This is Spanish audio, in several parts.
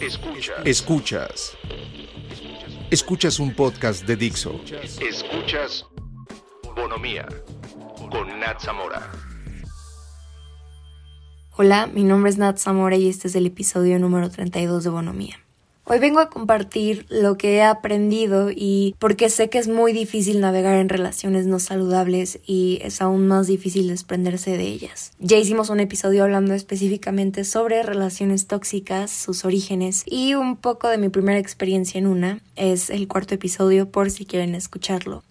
Escuchas. Escuchas. Escuchas un podcast de Dixo. Escuchas Bonomía con Nat Zamora. Hola, mi nombre es Nat Zamora y este es el episodio número 32 de Bonomía. Hoy vengo a compartir lo que he aprendido y porque sé que es muy difícil navegar en relaciones no saludables y es aún más difícil desprenderse de ellas. Ya hicimos un episodio hablando específicamente sobre relaciones tóxicas, sus orígenes y un poco de mi primera experiencia en una. Es el cuarto episodio por si quieren escucharlo.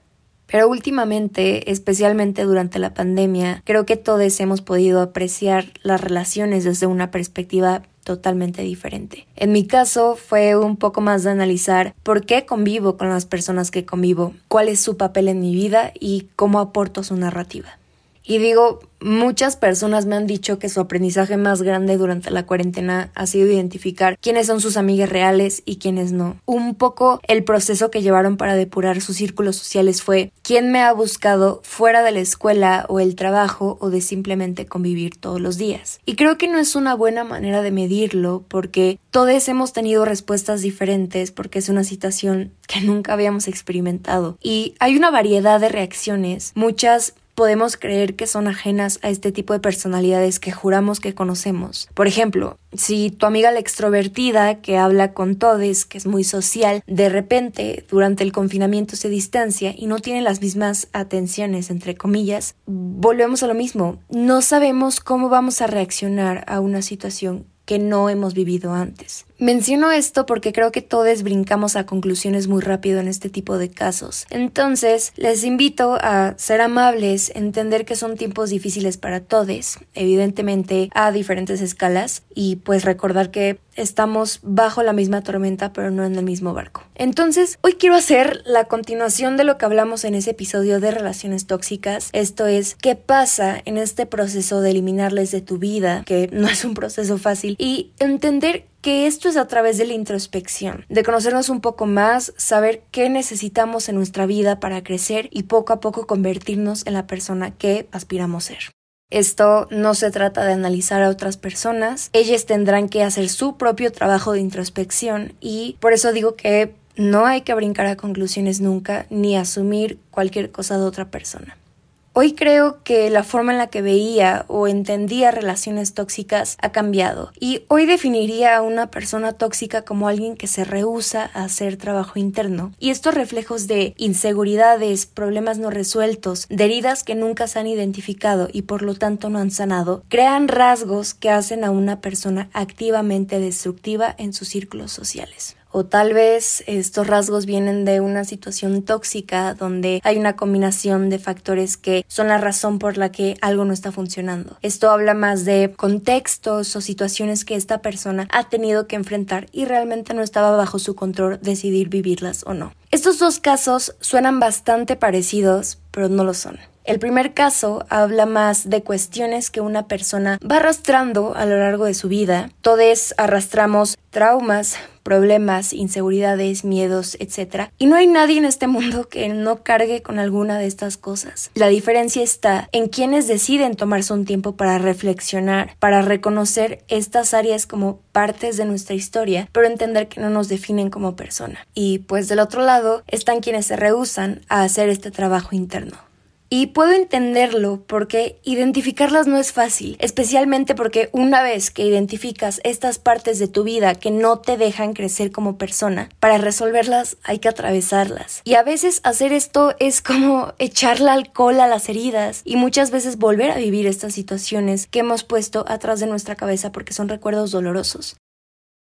Pero últimamente, especialmente durante la pandemia, creo que todos hemos podido apreciar las relaciones desde una perspectiva totalmente diferente. En mi caso fue un poco más de analizar por qué convivo con las personas que convivo, cuál es su papel en mi vida y cómo aporto su narrativa. Y digo, muchas personas me han dicho que su aprendizaje más grande durante la cuarentena ha sido identificar quiénes son sus amigas reales y quiénes no. Un poco el proceso que llevaron para depurar sus círculos sociales fue quién me ha buscado fuera de la escuela o el trabajo o de simplemente convivir todos los días. Y creo que no es una buena manera de medirlo porque todos hemos tenido respuestas diferentes porque es una situación que nunca habíamos experimentado. Y hay una variedad de reacciones, muchas podemos creer que son ajenas a este tipo de personalidades que juramos que conocemos. Por ejemplo, si tu amiga la extrovertida que habla con todes, que es muy social, de repente durante el confinamiento se distancia y no tiene las mismas atenciones, entre comillas, volvemos a lo mismo. No sabemos cómo vamos a reaccionar a una situación que no hemos vivido antes. Menciono esto porque creo que todos brincamos a conclusiones muy rápido en este tipo de casos. Entonces, les invito a ser amables, entender que son tiempos difíciles para todos, evidentemente a diferentes escalas, y pues recordar que estamos bajo la misma tormenta pero no en el mismo barco. Entonces, hoy quiero hacer la continuación de lo que hablamos en ese episodio de relaciones tóxicas. Esto es, ¿qué pasa en este proceso de eliminarles de tu vida? Que no es un proceso fácil. Y entender que esto es a través de la introspección, de conocernos un poco más, saber qué necesitamos en nuestra vida para crecer y poco a poco convertirnos en la persona que aspiramos ser. Esto no se trata de analizar a otras personas, ellas tendrán que hacer su propio trabajo de introspección y por eso digo que no hay que brincar a conclusiones nunca ni asumir cualquier cosa de otra persona. Hoy creo que la forma en la que veía o entendía relaciones tóxicas ha cambiado y hoy definiría a una persona tóxica como alguien que se rehúsa a hacer trabajo interno. Y estos reflejos de inseguridades, problemas no resueltos, de heridas que nunca se han identificado y por lo tanto no han sanado, crean rasgos que hacen a una persona activamente destructiva en sus círculos sociales o tal vez estos rasgos vienen de una situación tóxica donde hay una combinación de factores que son la razón por la que algo no está funcionando. Esto habla más de contextos o situaciones que esta persona ha tenido que enfrentar y realmente no estaba bajo su control decidir vivirlas o no. Estos dos casos suenan bastante parecidos, pero no lo son. El primer caso habla más de cuestiones que una persona va arrastrando a lo largo de su vida. Todos arrastramos traumas, problemas, inseguridades, miedos, etc. Y no hay nadie en este mundo que no cargue con alguna de estas cosas. La diferencia está en quienes deciden tomarse un tiempo para reflexionar, para reconocer estas áreas como partes de nuestra historia, pero entender que no nos definen como persona. Y pues del otro lado están quienes se rehusan a hacer este trabajo interno. Y puedo entenderlo porque identificarlas no es fácil, especialmente porque una vez que identificas estas partes de tu vida que no te dejan crecer como persona, para resolverlas hay que atravesarlas. Y a veces hacer esto es como echarle alcohol a las heridas y muchas veces volver a vivir estas situaciones que hemos puesto atrás de nuestra cabeza porque son recuerdos dolorosos.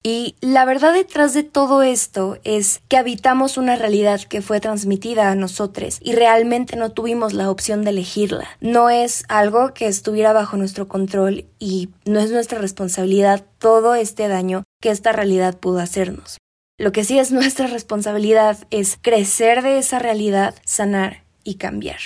Y la verdad detrás de todo esto es que habitamos una realidad que fue transmitida a nosotros y realmente no tuvimos la opción de elegirla. No es algo que estuviera bajo nuestro control y no es nuestra responsabilidad todo este daño que esta realidad pudo hacernos. Lo que sí es nuestra responsabilidad es crecer de esa realidad, sanar y cambiar.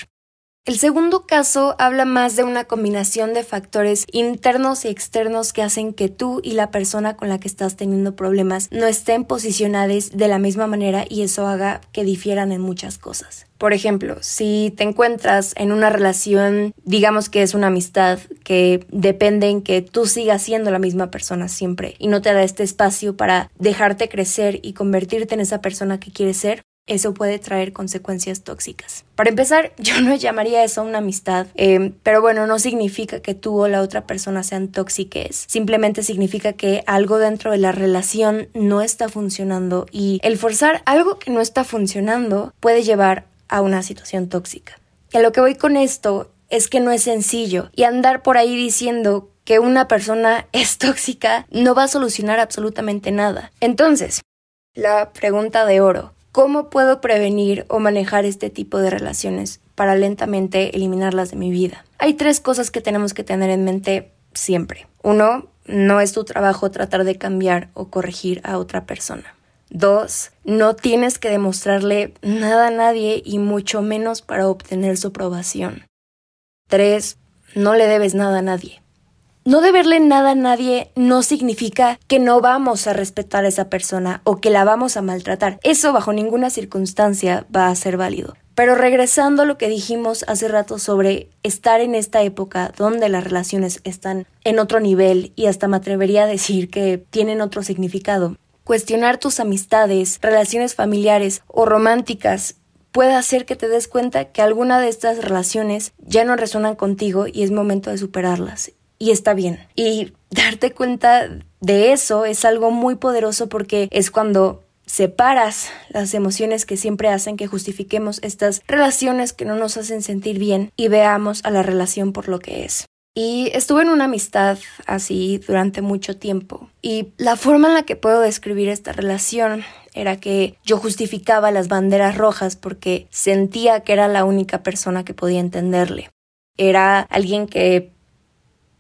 El segundo caso habla más de una combinación de factores internos y externos que hacen que tú y la persona con la que estás teniendo problemas no estén posicionados de la misma manera y eso haga que difieran en muchas cosas. Por ejemplo, si te encuentras en una relación, digamos que es una amistad que depende en que tú sigas siendo la misma persona siempre y no te da este espacio para dejarte crecer y convertirte en esa persona que quieres ser, eso puede traer consecuencias tóxicas. Para empezar, yo no llamaría eso una amistad, eh, pero bueno, no significa que tú o la otra persona sean tóxicas, simplemente significa que algo dentro de la relación no está funcionando y el forzar algo que no está funcionando puede llevar a una situación tóxica. Y a lo que voy con esto es que no es sencillo y andar por ahí diciendo que una persona es tóxica no va a solucionar absolutamente nada. Entonces, la pregunta de oro, ¿Cómo puedo prevenir o manejar este tipo de relaciones para lentamente eliminarlas de mi vida? Hay tres cosas que tenemos que tener en mente siempre. Uno, no es tu trabajo tratar de cambiar o corregir a otra persona. Dos, no tienes que demostrarle nada a nadie y mucho menos para obtener su aprobación. Tres, no le debes nada a nadie. No deberle nada a nadie no significa que no vamos a respetar a esa persona o que la vamos a maltratar. Eso bajo ninguna circunstancia va a ser válido. Pero regresando a lo que dijimos hace rato sobre estar en esta época donde las relaciones están en otro nivel y hasta me atrevería a decir que tienen otro significado. Cuestionar tus amistades, relaciones familiares o románticas puede hacer que te des cuenta que alguna de estas relaciones ya no resuenan contigo y es momento de superarlas y está bien. Y darte cuenta de eso es algo muy poderoso porque es cuando separas las emociones que siempre hacen que justifiquemos estas relaciones que no nos hacen sentir bien y veamos a la relación por lo que es. Y estuve en una amistad así durante mucho tiempo. Y la forma en la que puedo describir esta relación era que yo justificaba las banderas rojas porque sentía que era la única persona que podía entenderle. Era alguien que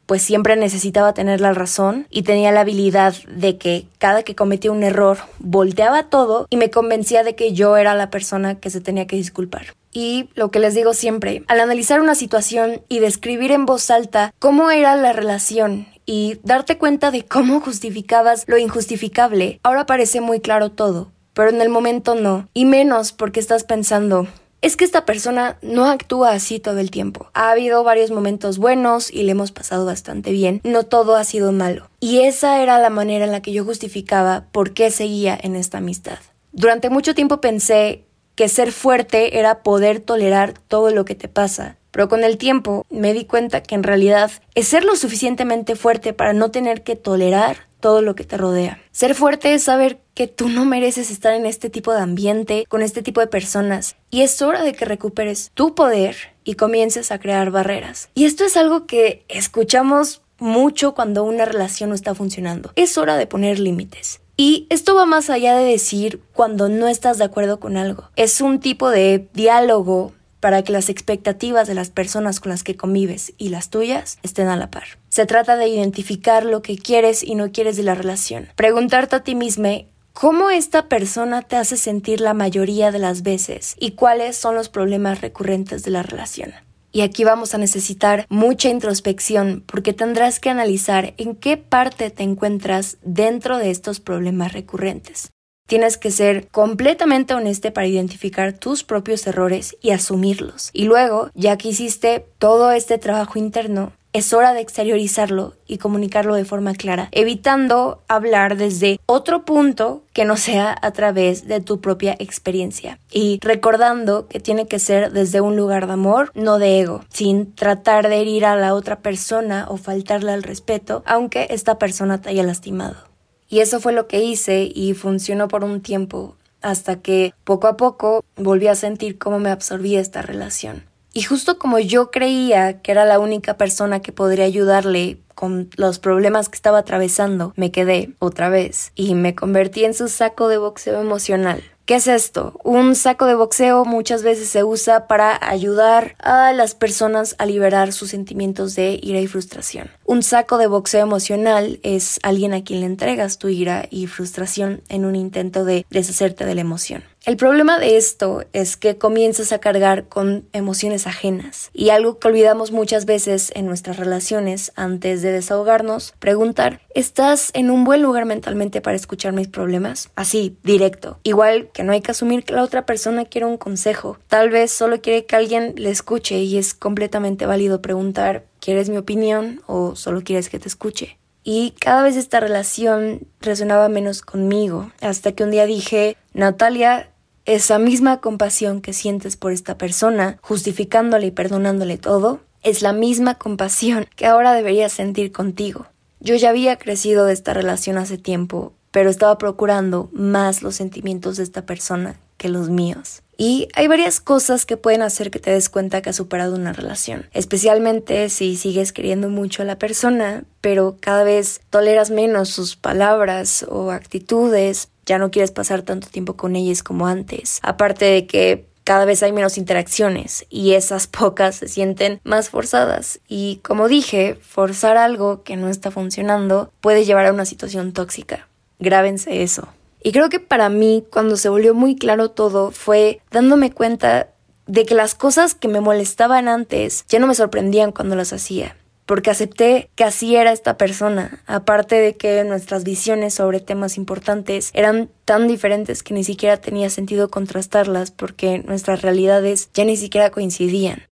pues siempre necesitaba tener la razón y tenía la habilidad de que cada que cometía un error volteaba todo y me convencía de que yo era la persona que se tenía que disculpar. Y lo que les digo siempre, al analizar una situación y describir en voz alta cómo era la relación y darte cuenta de cómo justificabas lo injustificable, ahora parece muy claro todo, pero en el momento no, y menos porque estás pensando, es que esta persona no actúa así todo el tiempo. Ha habido varios momentos buenos y le hemos pasado bastante bien. No todo ha sido malo. Y esa era la manera en la que yo justificaba por qué seguía en esta amistad. Durante mucho tiempo pensé que ser fuerte era poder tolerar todo lo que te pasa. Pero con el tiempo me di cuenta que en realidad es ser lo suficientemente fuerte para no tener que tolerar todo lo que te rodea. Ser fuerte es saber que tú no mereces estar en este tipo de ambiente, con este tipo de personas, y es hora de que recuperes tu poder y comiences a crear barreras. Y esto es algo que escuchamos mucho cuando una relación no está funcionando. Es hora de poner límites. Y esto va más allá de decir cuando no estás de acuerdo con algo. Es un tipo de diálogo para que las expectativas de las personas con las que convives y las tuyas estén a la par. Se trata de identificar lo que quieres y no quieres de la relación. Preguntarte a ti mismo cómo esta persona te hace sentir la mayoría de las veces y cuáles son los problemas recurrentes de la relación. Y aquí vamos a necesitar mucha introspección porque tendrás que analizar en qué parte te encuentras dentro de estos problemas recurrentes. Tienes que ser completamente honesto para identificar tus propios errores y asumirlos. Y luego, ya que hiciste todo este trabajo interno, es hora de exteriorizarlo y comunicarlo de forma clara, evitando hablar desde otro punto que no sea a través de tu propia experiencia. Y recordando que tiene que ser desde un lugar de amor, no de ego, sin tratar de herir a la otra persona o faltarle al respeto, aunque esta persona te haya lastimado. Y eso fue lo que hice y funcionó por un tiempo, hasta que poco a poco volví a sentir cómo me absorbía esta relación. Y justo como yo creía que era la única persona que podría ayudarle con los problemas que estaba atravesando, me quedé otra vez y me convertí en su saco de boxeo emocional. ¿Qué es esto? Un saco de boxeo muchas veces se usa para ayudar a las personas a liberar sus sentimientos de ira y frustración. Un saco de boxeo emocional es alguien a quien le entregas tu ira y frustración en un intento de deshacerte de la emoción. El problema de esto es que comienzas a cargar con emociones ajenas y algo que olvidamos muchas veces en nuestras relaciones antes de desahogarnos, preguntar, ¿estás en un buen lugar mentalmente para escuchar mis problemas? Así, directo. Igual que no hay que asumir que la otra persona quiere un consejo, tal vez solo quiere que alguien le escuche y es completamente válido preguntar, ¿quieres mi opinión o solo quieres que te escuche? Y cada vez esta relación resonaba menos conmigo, hasta que un día dije, Natalia, esa misma compasión que sientes por esta persona, justificándole y perdonándole todo, es la misma compasión que ahora deberías sentir contigo. Yo ya había crecido de esta relación hace tiempo, pero estaba procurando más los sentimientos de esta persona que los míos. Y hay varias cosas que pueden hacer que te des cuenta que has superado una relación, especialmente si sigues queriendo mucho a la persona, pero cada vez toleras menos sus palabras o actitudes, ya no quieres pasar tanto tiempo con ellas como antes. Aparte de que cada vez hay menos interacciones y esas pocas se sienten más forzadas. Y como dije, forzar algo que no está funcionando puede llevar a una situación tóxica. Grábense eso. Y creo que para mí, cuando se volvió muy claro todo, fue dándome cuenta de que las cosas que me molestaban antes ya no me sorprendían cuando las hacía porque acepté que así era esta persona, aparte de que nuestras visiones sobre temas importantes eran tan diferentes que ni siquiera tenía sentido contrastarlas porque nuestras realidades ya ni siquiera coincidían.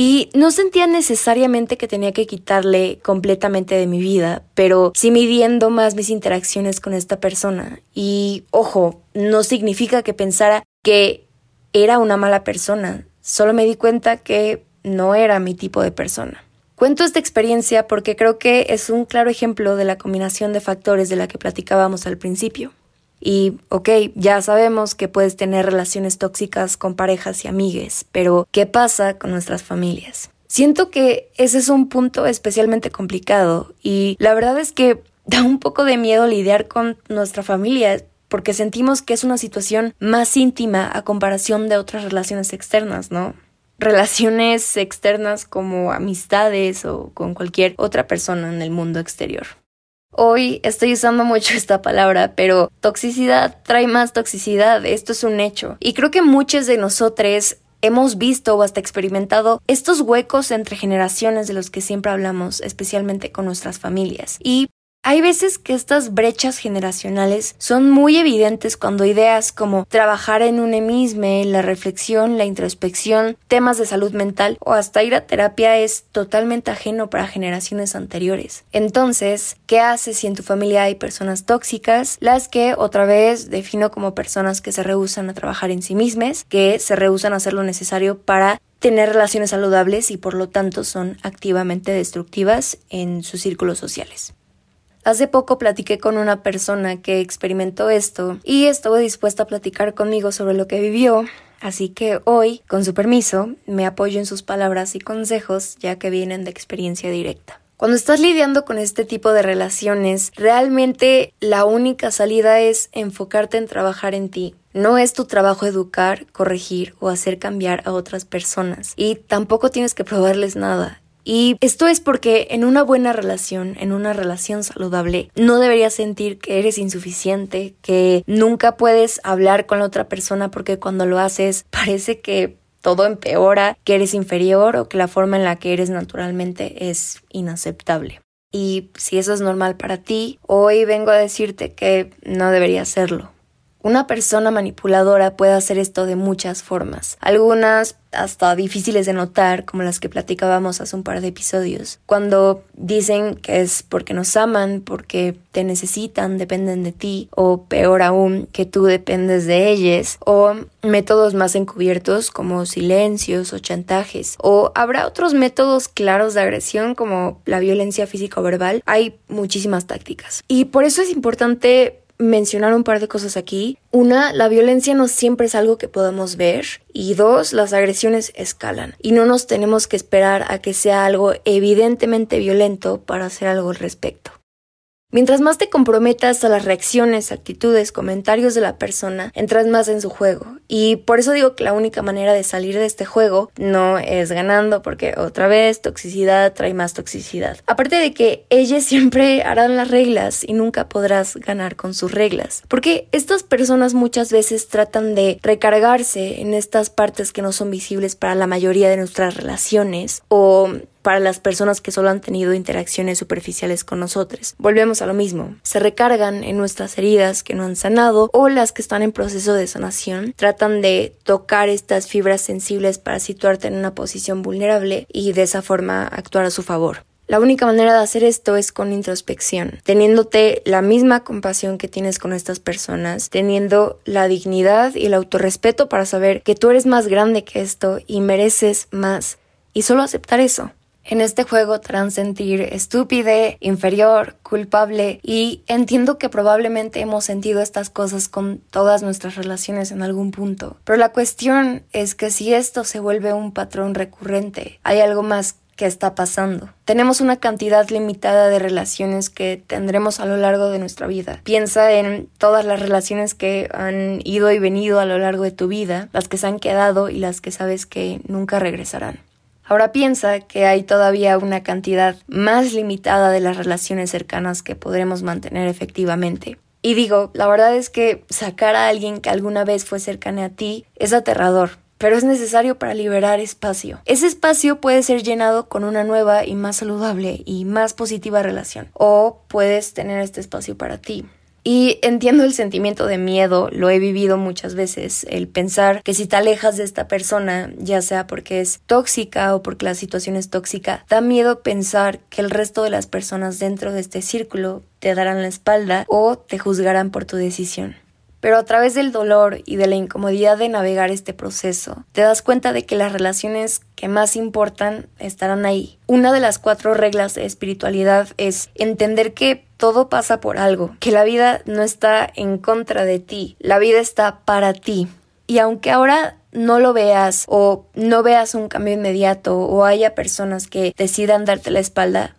Y no sentía necesariamente que tenía que quitarle completamente de mi vida, pero sí midiendo más mis interacciones con esta persona. Y ojo, no significa que pensara que era una mala persona, solo me di cuenta que no era mi tipo de persona. Cuento esta experiencia porque creo que es un claro ejemplo de la combinación de factores de la que platicábamos al principio. Y, ok, ya sabemos que puedes tener relaciones tóxicas con parejas y amigues, pero ¿qué pasa con nuestras familias? Siento que ese es un punto especialmente complicado y la verdad es que da un poco de miedo lidiar con nuestra familia porque sentimos que es una situación más íntima a comparación de otras relaciones externas, ¿no? Relaciones externas como amistades o con cualquier otra persona en el mundo exterior. Hoy estoy usando mucho esta palabra, pero toxicidad trae más toxicidad, esto es un hecho. Y creo que muchos de nosotros hemos visto o hasta experimentado estos huecos entre generaciones de los que siempre hablamos, especialmente con nuestras familias. Y hay veces que estas brechas generacionales son muy evidentes cuando ideas como trabajar en un emisme, la reflexión, la introspección, temas de salud mental o hasta ir a terapia es totalmente ajeno para generaciones anteriores. Entonces, ¿qué haces si en tu familia hay personas tóxicas? Las que otra vez defino como personas que se rehusan a trabajar en sí mismas, que se rehusan a hacer lo necesario para tener relaciones saludables y por lo tanto son activamente destructivas en sus círculos sociales. Hace poco platiqué con una persona que experimentó esto y estuvo dispuesta a platicar conmigo sobre lo que vivió, así que hoy, con su permiso, me apoyo en sus palabras y consejos ya que vienen de experiencia directa. Cuando estás lidiando con este tipo de relaciones, realmente la única salida es enfocarte en trabajar en ti. No es tu trabajo educar, corregir o hacer cambiar a otras personas y tampoco tienes que probarles nada. Y esto es porque en una buena relación, en una relación saludable, no deberías sentir que eres insuficiente, que nunca puedes hablar con la otra persona porque cuando lo haces parece que todo empeora, que eres inferior o que la forma en la que eres naturalmente es inaceptable. Y si eso es normal para ti, hoy vengo a decirte que no debería serlo. Una persona manipuladora puede hacer esto de muchas formas, algunas hasta difíciles de notar, como las que platicábamos hace un par de episodios, cuando dicen que es porque nos aman, porque te necesitan, dependen de ti, o peor aún, que tú dependes de ellos, o métodos más encubiertos como silencios o chantajes, o habrá otros métodos claros de agresión como la violencia física o verbal, hay muchísimas tácticas. Y por eso es importante mencionar un par de cosas aquí. Una, la violencia no siempre es algo que podamos ver. Y dos, las agresiones escalan. Y no nos tenemos que esperar a que sea algo evidentemente violento para hacer algo al respecto. Mientras más te comprometas a las reacciones, actitudes, comentarios de la persona, entras más en su juego. Y por eso digo que la única manera de salir de este juego no es ganando, porque otra vez toxicidad trae más toxicidad. Aparte de que ellas siempre harán las reglas y nunca podrás ganar con sus reglas. Porque estas personas muchas veces tratan de recargarse en estas partes que no son visibles para la mayoría de nuestras relaciones o para las personas que solo han tenido interacciones superficiales con nosotros. Volvemos a lo mismo. Se recargan en nuestras heridas que no han sanado o las que están en proceso de sanación. Tratan de tocar estas fibras sensibles para situarte en una posición vulnerable y de esa forma actuar a su favor. La única manera de hacer esto es con introspección, teniéndote la misma compasión que tienes con estas personas, teniendo la dignidad y el autorrespeto para saber que tú eres más grande que esto y mereces más. Y solo aceptar eso. En este juego te sentir estúpide, inferior, culpable y entiendo que probablemente hemos sentido estas cosas con todas nuestras relaciones en algún punto. Pero la cuestión es que si esto se vuelve un patrón recurrente, hay algo más que está pasando. Tenemos una cantidad limitada de relaciones que tendremos a lo largo de nuestra vida. Piensa en todas las relaciones que han ido y venido a lo largo de tu vida, las que se han quedado y las que sabes que nunca regresarán. Ahora piensa que hay todavía una cantidad más limitada de las relaciones cercanas que podremos mantener efectivamente. Y digo, la verdad es que sacar a alguien que alguna vez fue cercano a ti es aterrador, pero es necesario para liberar espacio. Ese espacio puede ser llenado con una nueva y más saludable y más positiva relación, o puedes tener este espacio para ti. Y entiendo el sentimiento de miedo, lo he vivido muchas veces, el pensar que si te alejas de esta persona, ya sea porque es tóxica o porque la situación es tóxica, da miedo pensar que el resto de las personas dentro de este círculo te darán la espalda o te juzgarán por tu decisión. Pero a través del dolor y de la incomodidad de navegar este proceso, te das cuenta de que las relaciones que más importan estarán ahí. Una de las cuatro reglas de espiritualidad es entender que todo pasa por algo, que la vida no está en contra de ti, la vida está para ti. Y aunque ahora no lo veas o no veas un cambio inmediato o haya personas que decidan darte la espalda,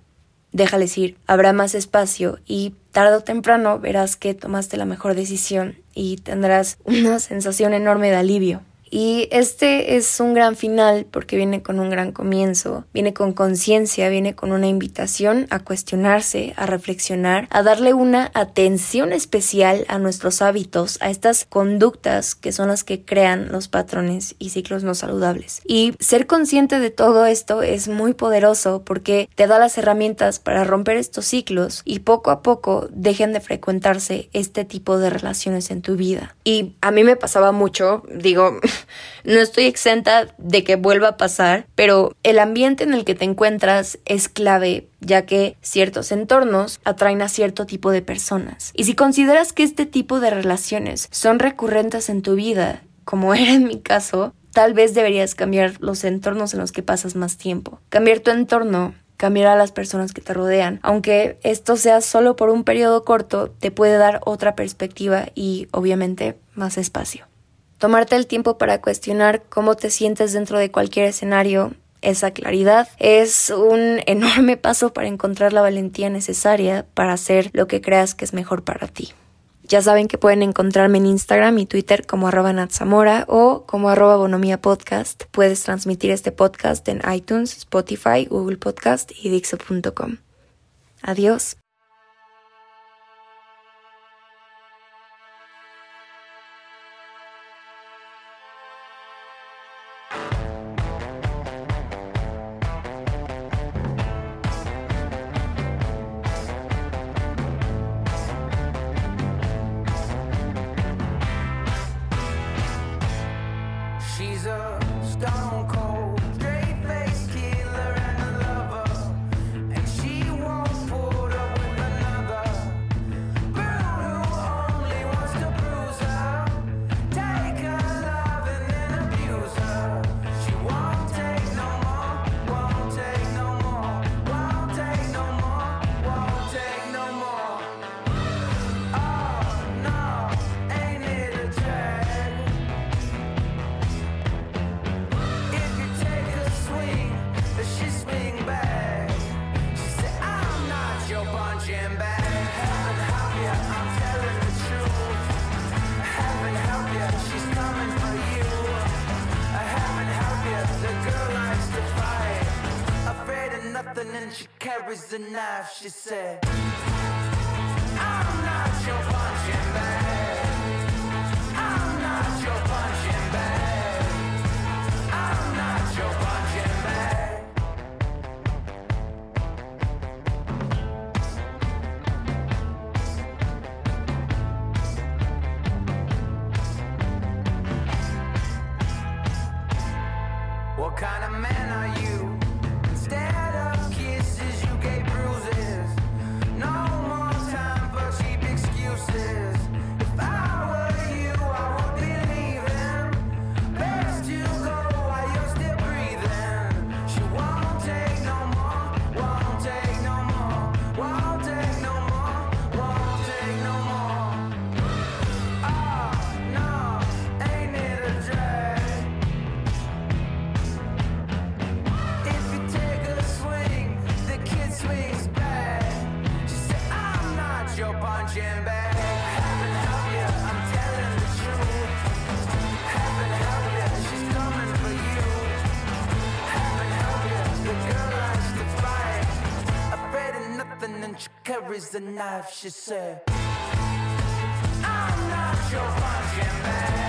déjales ir, habrá más espacio y tarde o temprano verás que tomaste la mejor decisión y tendrás una sensación enorme de alivio. Y este es un gran final porque viene con un gran comienzo, viene con conciencia, viene con una invitación a cuestionarse, a reflexionar, a darle una atención especial a nuestros hábitos, a estas conductas que son las que crean los patrones y ciclos no saludables. Y ser consciente de todo esto es muy poderoso porque te da las herramientas para romper estos ciclos y poco a poco dejen de frecuentarse este tipo de relaciones en tu vida. Y a mí me pasaba mucho, digo, no estoy exenta de que vuelva a pasar, pero el ambiente en el que te encuentras es clave ya que ciertos entornos atraen a cierto tipo de personas. Y si consideras que este tipo de relaciones son recurrentes en tu vida, como era en mi caso, tal vez deberías cambiar los entornos en los que pasas más tiempo. Cambiar tu entorno cambiar a las personas que te rodean. Aunque esto sea solo por un periodo corto, te puede dar otra perspectiva y obviamente más espacio. Tomarte el tiempo para cuestionar cómo te sientes dentro de cualquier escenario, esa claridad, es un enorme paso para encontrar la valentía necesaria para hacer lo que creas que es mejor para ti. Ya saben que pueden encontrarme en Instagram y Twitter como arroba Natsamora o como arroba Bonomía Podcast. Puedes transmitir este podcast en iTunes, Spotify, Google Podcast y Dixo.com. Adiós. said. the knife, she said. I'm not your punching bag.